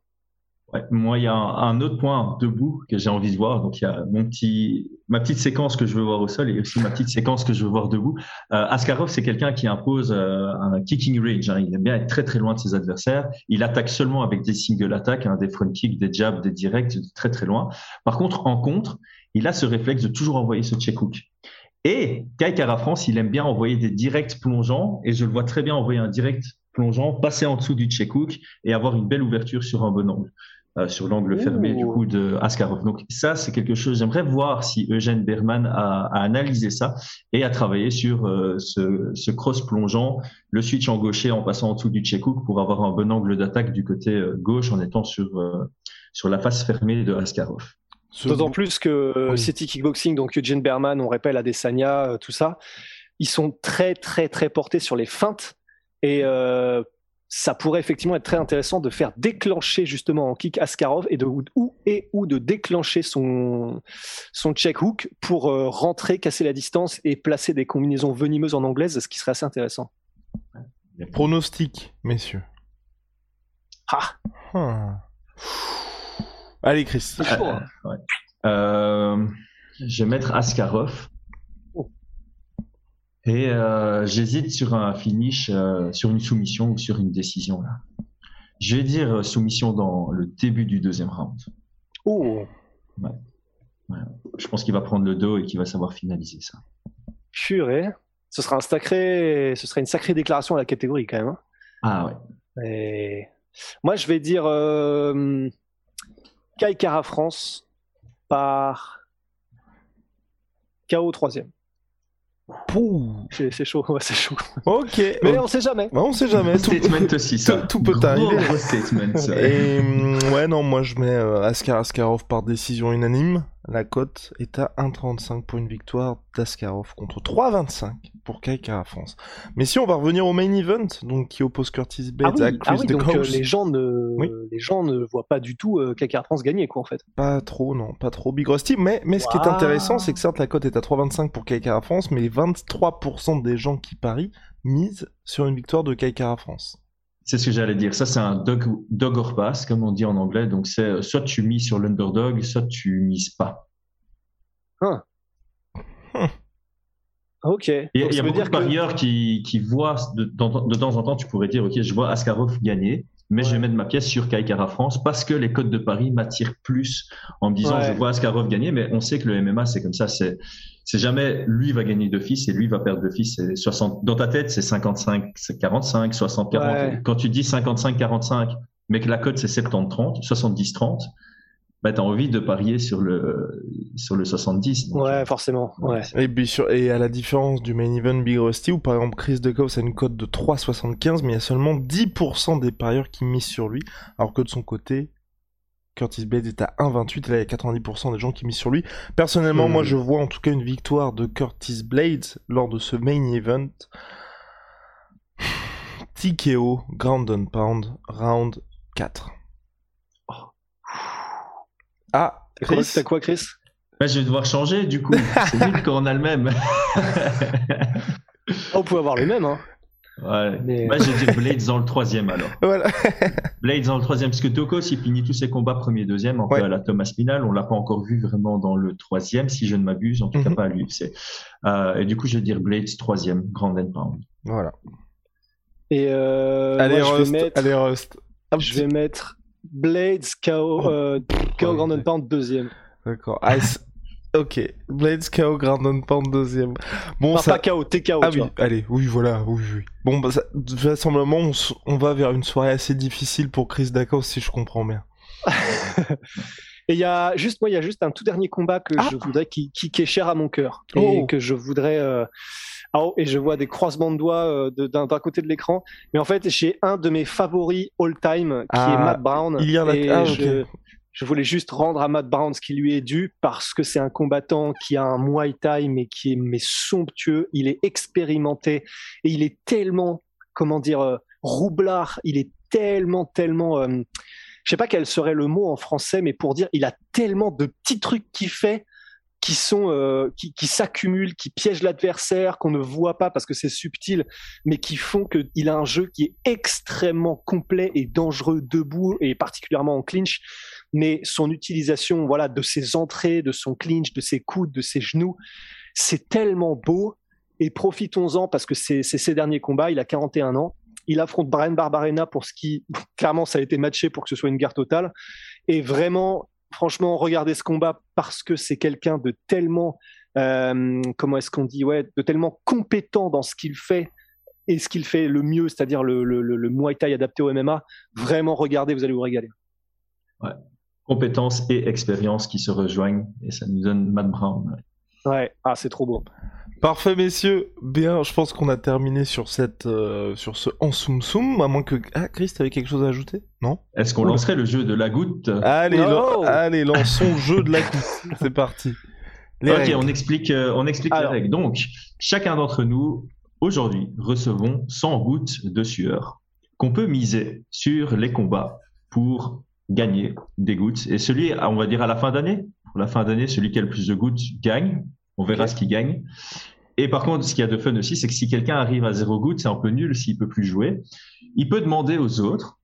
Moi, il y a un, autre point debout que j'ai envie de voir. Donc, il y a mon petit, ma petite séquence que je veux voir au sol et aussi ma petite séquence que je veux voir debout. Euh, Askarov, c'est quelqu'un qui impose euh, un kicking range. Hein. Il aime bien être très très loin de ses adversaires. Il attaque seulement avec des single attaques, hein, des front kicks, des jabs, des directs, très très loin. Par contre, en contre, il a ce réflexe de toujours envoyer ce check hook. Et Kai France, il aime bien envoyer des directs plongeants et je le vois très bien envoyer un direct plongeant, passer en dessous du check hook et avoir une belle ouverture sur un bon angle. Euh, sur l'angle fermé du coup de Askarov. Donc ça, c'est quelque chose. J'aimerais voir si Eugène Berman a, analysé ça et a travaillé sur euh, ce, cross plongeant, le switch en gaucher en passant en dessous du check hook pour avoir un bon angle d'attaque du côté euh, gauche en étant sur sur la face fermée de Askarov. D'autant plus que City Kickboxing, donc Eugene Berman, on rappelle Adesanya, tout ça, ils sont très très très portés sur les feintes et ça pourrait effectivement être très intéressant de faire déclencher justement en kick Askarov et de ou et ou de déclencher son son check hook pour euh, rentrer, casser la distance et placer des combinaisons venimeuses en anglaise, ce qui serait assez intéressant. Pronostic, messieurs. Ah. Allez, Chris. Hein. Euh, euh, je vais mettre Askarov. Et euh, j'hésite sur un finish, euh, sur une soumission ou sur une décision. Là. Je vais dire euh, soumission dans le début du deuxième round. Oh ouais. Je pense qu'il va prendre le dos et qu'il va savoir finaliser ça. Purée. Ce sera, un sacré, ce sera une sacrée déclaration à la catégorie quand même. Hein. Ah ouais. Et... Moi je vais dire euh, Kai Kara France par KO troisième. C'est chaud, *laughs* c'est chaud. Ok. Mais on sait jamais. on sait jamais. Tout, statement *laughs* aussi, ça. Tout, peut arriver. statement, ça. Et mm, ouais, non, moi je mets euh, Askar Askarov par décision unanime. La cote est à 1,35 pour une victoire d'Askarov contre 3,25 pour Kai France. Mais si on va revenir au main event, donc qui oppose Curtis Bates ah à Chris ah donc, euh, les gens ne les gens ne voient pas du tout euh, Kai France gagner quoi en fait. Pas trop non, pas trop Big Rusty. Mais mais ce qui est intéressant, c'est que certes la cote est à 3,25 pour Kai France, mais les 23% des gens qui parient misent sur une victoire de Kai France. C'est ce que j'allais dire. Ça, c'est un dog, dog or pass, comme on dit en anglais. Donc, c'est euh, soit tu mises sur l'underdog, soit tu mises pas. Ah. Ok. Il y a, beaucoup de parieurs qui, qui, voient de, de, temps en temps, tu pourrais dire, ok, je vois Askarov gagner, mais je vais mettre ma pièce sur Kaikara France parce que les codes de Paris m'attirent plus en me disant, je vois Askarov gagner, mais on sait que le MMA, c'est comme ça, c'est c'est jamais lui va gagner d'office et lui va perdre d'office. C'est 60. Dans ta tête, c'est 55, 45, 60, 40. Quand tu dis 55, 45, mais que la cote c'est 70, 30, 70, 30, bah, tu as envie de parier sur le, sur le 70. ouais, forcément. Ouais. Et, puis et à la différence du main event Big Rusty, où par exemple Chris DeCoff a une cote de 3,75, mais il y a seulement 10% des parieurs qui misent sur lui, alors que de son côté, Curtis Blades est à 1,28 et là il y a 90% des gens qui misent sur lui. Personnellement, moi hmm. je vois en tout cas une victoire de Curtis Blades lors de ce main event. TKO, Ground and Pound, round 4. Ah, Chris, t'as quoi Chris? Bah, Je vais devoir changer du coup. *laughs* C'est vite quand on a le même. on peut avoir le même, hein. Ouais. Mais... Moi, j'ai dit Blades dans le troisième alors. *laughs* Voilà. Blades dans le troisième, parce que Toko, s'il finit tous ses combats premier, deuxième, en à la Thomas Spinal, on l'a pas encore vu vraiment dans le troisième, si je ne m'abuse, en tout cas mhm. pas à l'UFC. Euh, et du coup, je vais dire Blades troisième, Grand and Pound. Voilà. Et euh, allez, moi, Rust, je vais mettre, allez, Rust. je vais mettre Blades KO, euh, KO Grand and Pound deuxième. D'accord. Ice. Ok, Blades KO, Grand Pound deuxième. Bon, ça... pas KO, TKO. Ah oui, allez, oui, voilà, oui, oui. Bon, bah, ça... vraisemblablement, on, va vers une soirée assez difficile pour Chris Dacos, si je comprends bien. *laughs* Et il y a juste, moi, il y a juste un tout dernier combat que ah. je voudrais, qui, qui, est cher à mon cœur. Et oh. que je voudrais. Euh... Ah, oh, et je vois des croisements de doigts euh, d'un côté de l'écran. Mais en fait, j'ai un de mes favoris all-time qui est ah, Matt Brown. Il y en a et ah, je, je voulais juste rendre à Matt Brown ce qui lui est dû parce que c'est un combattant qui a un Muay Thai mais qui est mais somptueux. Il est expérimenté et il est tellement, comment dire, euh, roublard. Il est tellement, tellement. Euh, je sais pas quel serait le mot en français, mais pour dire, il a tellement de petits trucs qu'il fait qui sont euh, qui, qui s'accumulent, qui piègent l'adversaire, qu'on ne voit pas parce que c'est subtil, mais qui font qu'il a un jeu qui est extrêmement complet et dangereux debout et particulièrement en clinch. Mais son utilisation, voilà, de ses entrées, de son clinch, de ses coudes, de ses genoux, c'est tellement beau. Et profitons-en parce que c'est ses derniers combats. Il a 41 ans. Il affronte Brian Barbarena pour ce qui, *laughs* clairement, ça a été matché pour que ce soit une guerre totale. Et vraiment, franchement, regardez ce combat parce que c'est quelqu'un de tellement, euh, comment est-ce qu'on dit, ouais, de tellement compétent dans ce qu'il fait et ce qu'il fait le mieux, c'est-à-dire le, le, le, Muay Thai adapté au MMA. Vraiment, regardez, vous allez vous régaler. Ouais. Compétences et expérience qui se rejoignent et ça nous donne Matt Brown. Ouais, ah, c'est trop beau. Parfait, messieurs. Bien, je pense qu'on a terminé sur cette, euh, sur ce en soum soum. À moins que, ah, Chris, t'avais quelque chose à ajouter? Non? Est-ce qu'on lancerait le jeu de la goutte? Allez, allez, lançons le jeu de la goutte. *laughs* C'est parti. ok, on explique, euh, on explique les règles. Donc, chacun d'entre nous, aujourd'hui, recevons 100 gouttes de sueur qu'on peut miser sur les combats pour gagner des gouttes. Et celui, on va dire à la fin d'année, pour la fin d'année, celui qui a le plus de gouttes gagne. On verra ce qui gagne. Et par contre, ce qu'il y a de fun aussi, c'est que si quelqu'un arrive à zéro goutte, c'est un peu nul s'il peut plus jouer. Il peut demander aux autres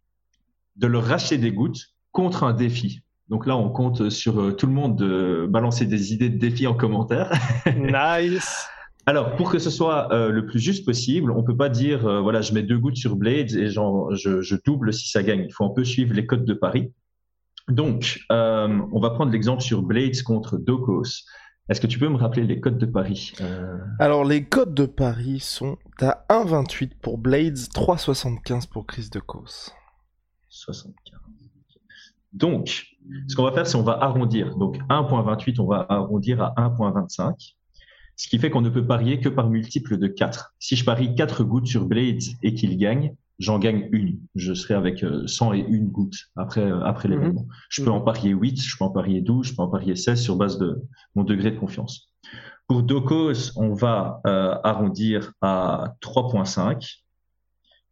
de leur racheter des gouttes contre un défi. Donc là, on compte sur euh, tout le monde de balancer des idées de défis en commentaire. *laughs* nice. Alors, pour que ce soit euh, le plus juste possible, on peut pas dire, euh, voilà, je mets deux gouttes sur Blades et genre, je, je, double si ça gagne. Il faut un peu suivre les codes de Paris. Donc, on va prendre l'exemple sur Blades contre Dokos. Est-ce que tu peux me rappeler les codes de Paris euh? Alors, les codes de Paris sont à 1,28 pour Blades, 3,75 pour Chris de Cos. 75. Donc, ce qu'on va faire, c'est on va arrondir. Donc, 1,28, on va arrondir à 1,25. Ce qui fait qu'on ne peut parier que par multiple de 4. Si je parie 4 gouttes sur Blades et qu'il gagne, j'en gagne une. Je serai avec 100 euh, et une gouttes après, euh, après l'événement. Mhm. Je peux en parier 8, je peux en parier 12, je peux en parier 16 sur base de mon degré de confiance. Pour Docos, on va euh, arrondir à 3.5.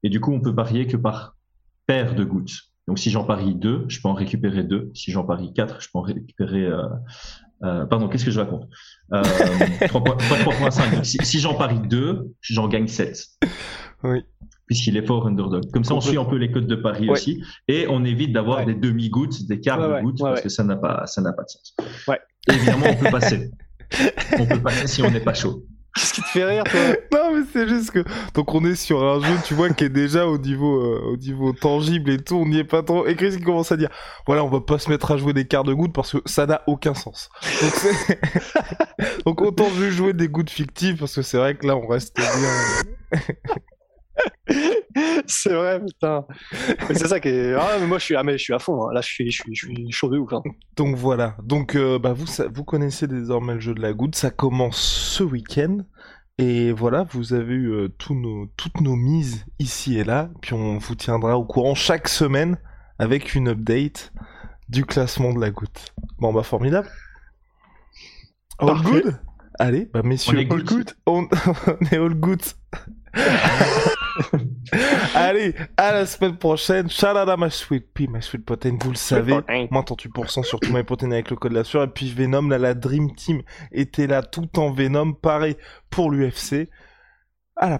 Et du coup, on peut parier que par paire de gouttes. Donc, si j'en parie 2, je peux en récupérer 2. Si j'en parie 4, je peux en récupérer... Euh, pardon, qu'est-ce que je raconte? *laughs* 3.5. Si, si j'en parie 2, j'en gagne 7. Oui puisqu'il est fort underdog. Comme ça, on suit un peu les codes de Paris aussi, et on évite d'avoir des demi-gouttes, des quarts de gouttes, parce que ça n'a pas, ça n'a pas de sens. évidemment, on peut passer. *laughs* on peut passer si on n'est pas chaud. Qu'est-ce qui te fait rire, toi? Non, mais c'est juste que donc on est sur un jeu, tu vois, qui est déjà au niveau, euh, au niveau tangible et tout. On n'y est pas trop. Et Chris qui commence à dire, voilà, on va pas se mettre à jouer des quarts de gouttes parce que ça n'a aucun sens. Donc, *laughs* donc autant juste jouer des gouttes fictives parce que c'est vrai que là, on reste bien. *laughs* *laughs* c'est vrai, putain. c'est ça qui est. Ah, mais moi, je suis, ah, mais je suis à fond. Hein. Là, je suis, je suis, je suis chaud de ouf. Hein. Donc voilà. Donc, euh, bah, vous, vous connaissez désormais le jeu de la goutte. Ça commence ce week-end. Et voilà, vous avez eu euh, nos, toutes nos mises ici et là. Puis on vous tiendra au courant chaque semaine avec une update du classement de la goutte. Bon, bah, formidable. All good? Allez, bah messieurs, on est all good. On, *laughs* on est all good. *laughs* *laughs* Allez, à la semaine prochaine. À ma sweet pea, ma sweet protein. Vous le savez, moins 38% sur tout my protein avec le code de la sueur? Et puis Venom, là, la Dream Team était là tout en Venom. Pareil pour l'UFC. À la